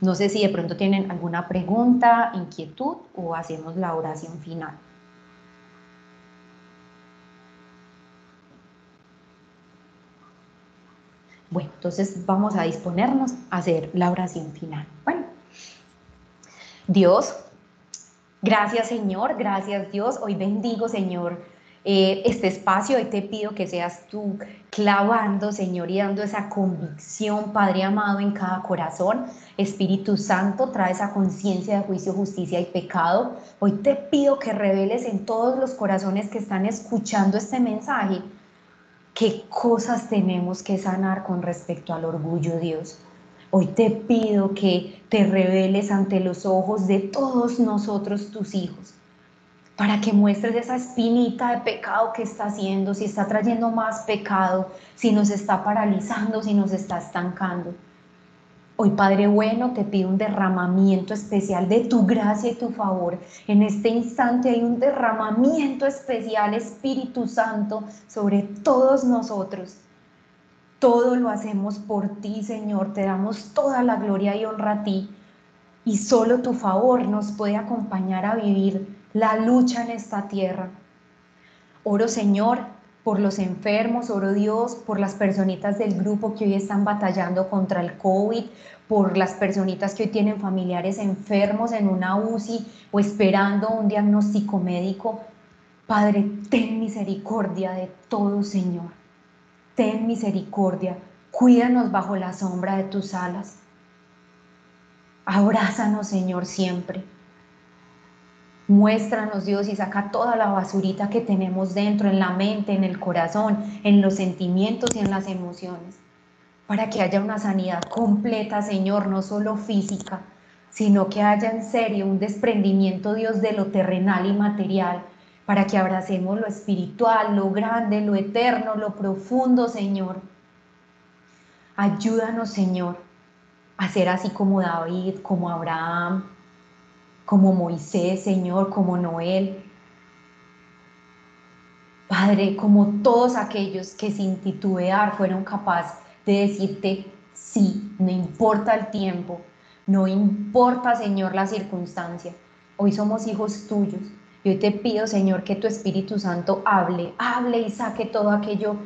No sé si de pronto tienen alguna pregunta, inquietud o hacemos la oración final. Bueno, entonces vamos a disponernos a hacer la oración final. Bueno, Dios, gracias Señor, gracias Dios. Hoy bendigo Señor eh, este espacio. Hoy te pido que seas tú clavando Señor y dando esa convicción, Padre amado, en cada corazón. Espíritu Santo, trae esa conciencia de juicio, justicia y pecado. Hoy te pido que reveles en todos los corazones que están escuchando este mensaje qué cosas tenemos que sanar con respecto al orgullo, Dios. Hoy te pido que te reveles ante los ojos de todos nosotros, tus hijos, para que muestres esa espinita de pecado que está haciendo, si está trayendo más pecado, si nos está paralizando, si nos está estancando. Hoy, Padre bueno, te pido un derramamiento especial de tu gracia y tu favor. En este instante hay un derramamiento especial, Espíritu Santo, sobre todos nosotros. Todo lo hacemos por ti, Señor. Te damos toda la gloria y honra a ti. Y solo tu favor nos puede acompañar a vivir la lucha en esta tierra. Oro, Señor, por los enfermos, oro Dios, por las personitas del grupo que hoy están batallando contra el COVID, por las personitas que hoy tienen familiares enfermos en una UCI o esperando un diagnóstico médico. Padre, ten misericordia de todo, Señor. Ten misericordia. Cuídanos bajo la sombra de tus alas. Abrázanos, Señor, siempre. Muéstranos, Dios, y saca toda la basurita que tenemos dentro, en la mente, en el corazón, en los sentimientos y en las emociones, para que haya una sanidad completa, Señor, no solo física, sino que haya en serio un desprendimiento, Dios, de lo terrenal y material, para que abracemos lo espiritual, lo grande, lo eterno, lo profundo, Señor. Ayúdanos, Señor, a ser así como David, como Abraham, como Moisés, Señor, como Noel. Padre, como todos aquellos que sin titubear fueron capaces de decirte sí, no importa el tiempo, no importa, Señor, la circunstancia. Hoy somos hijos tuyos. Y hoy te pido, Señor, que tu Espíritu Santo hable, hable y saque todo aquello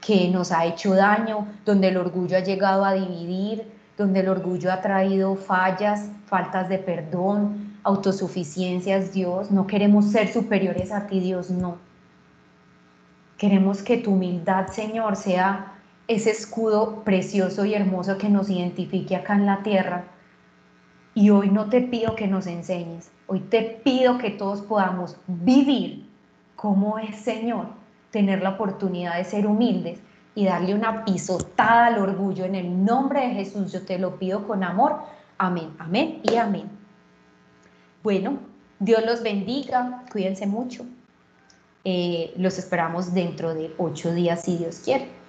que nos ha hecho daño, donde el orgullo ha llegado a dividir, donde el orgullo ha traído fallas, faltas de perdón, autosuficiencias, Dios, no queremos ser superiores a ti, Dios, no. Queremos que tu humildad, Señor, sea ese escudo precioso y hermoso que nos identifique acá en la tierra. Y hoy no te pido que nos enseñes, hoy te pido que todos podamos vivir como es, Señor, tener la oportunidad de ser humildes y darle una pisotada al orgullo. En el nombre de Jesús yo te lo pido con amor. Amén, amén y amén. Bueno, Dios los bendiga, cuídense mucho. Eh, los esperamos dentro de ocho días si Dios quiere.